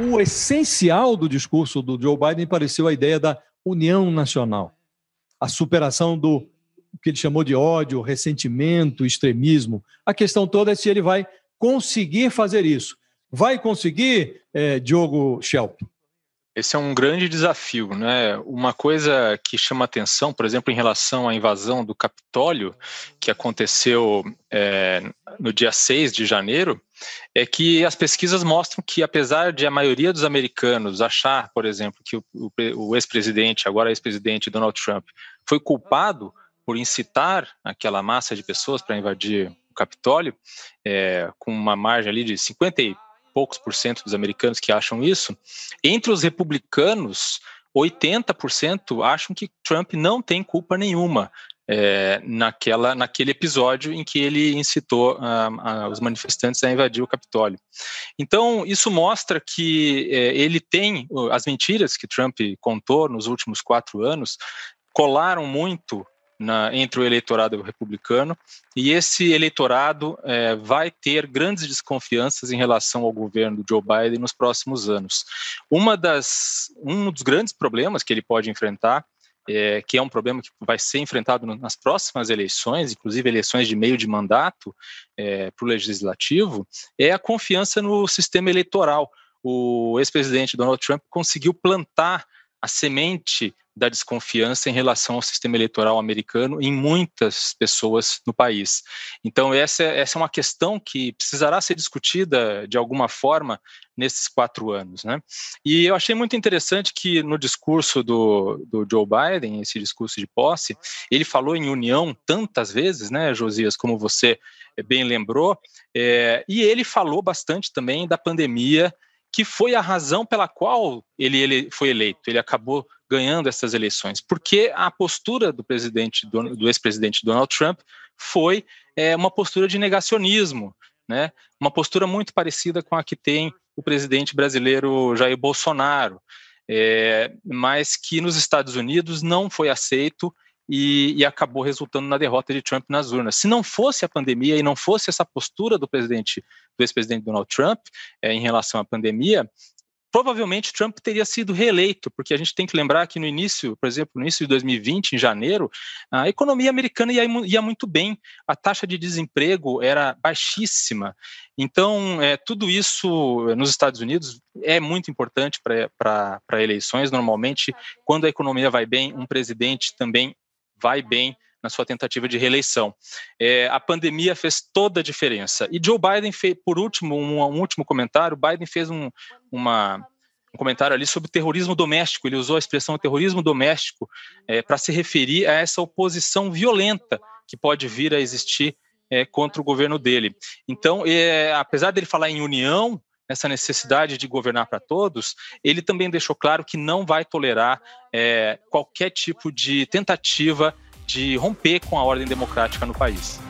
o essencial do discurso do Joe Biden pareceu a ideia da união nacional, a superação do que ele chamou de ódio, ressentimento, extremismo. A questão toda é se ele vai conseguir fazer isso. Vai conseguir, eh, Diogo Schelp? Esse é um grande desafio, né? Uma coisa que chama atenção, por exemplo, em relação à invasão do Capitólio, que aconteceu é, no dia 6 de janeiro, é que as pesquisas mostram que, apesar de a maioria dos americanos achar, por exemplo, que o, o, ex-presidente, agora ex-presidente Donald Trump, foi culpado por incitar aquela massa de pessoas para invadir o Capitólio, é, com uma margem ali de 50 e poucos por cento dos americanos que acham isso, entre os republicanos, 80% acham que Trump não tem culpa nenhuma é, naquela, naquele episódio em que ele incitou uh, uh, os manifestantes a invadir o Capitólio. Então, isso mostra que é, ele tem as mentiras que Trump contou nos últimos quatro anos colaram muito na, entre o eleitorado republicano, e esse eleitorado é, vai ter grandes desconfianças em relação ao governo do Joe Biden nos próximos anos. Uma das, um dos grandes problemas que ele pode enfrentar é, que é um problema que vai ser enfrentado nas próximas eleições, inclusive eleições de meio de mandato é, para o legislativo, é a confiança no sistema eleitoral. O ex-presidente Donald Trump conseguiu plantar a semente da desconfiança em relação ao sistema eleitoral americano em muitas pessoas no país. Então, essa, essa é uma questão que precisará ser discutida de alguma forma nesses quatro anos. Né? E eu achei muito interessante que no discurso do, do Joe Biden, esse discurso de posse, ele falou em união tantas vezes, né, Josias, como você bem lembrou, é, e ele falou bastante também da pandemia que foi a razão pela qual ele, ele foi eleito. Ele acabou ganhando essas eleições, porque a postura do presidente do, ex-presidente Donald Trump foi é, uma postura de negacionismo, né? Uma postura muito parecida com a que tem o presidente brasileiro Jair Bolsonaro, é, mas que nos Estados Unidos não foi aceito e, e, acabou resultando na derrota de Trump nas urnas. Se não fosse a pandemia e não fosse essa postura do presidente, do ex-presidente Donald Trump é, em relação à pandemia, provavelmente Trump teria sido reeleito, porque a gente tem que lembrar que no início, por exemplo, no início de 2020, em janeiro, a economia americana ia, ia muito bem, a taxa de desemprego era baixíssima. Então, é, tudo isso nos Estados Unidos é muito importante para eleições. Normalmente, quando a economia vai bem, um presidente também vai bem na sua tentativa de reeleição. É, a pandemia fez toda a diferença. E Joe Biden fez, por último, um, um último comentário, Biden fez um, uma, um comentário ali sobre terrorismo doméstico. Ele usou a expressão terrorismo doméstico é, para se referir a essa oposição violenta que pode vir a existir é, contra o governo dele. Então, é, apesar dele falar em união, essa necessidade de governar para todos, ele também deixou claro que não vai tolerar é, qualquer tipo de tentativa de romper com a ordem democrática no país.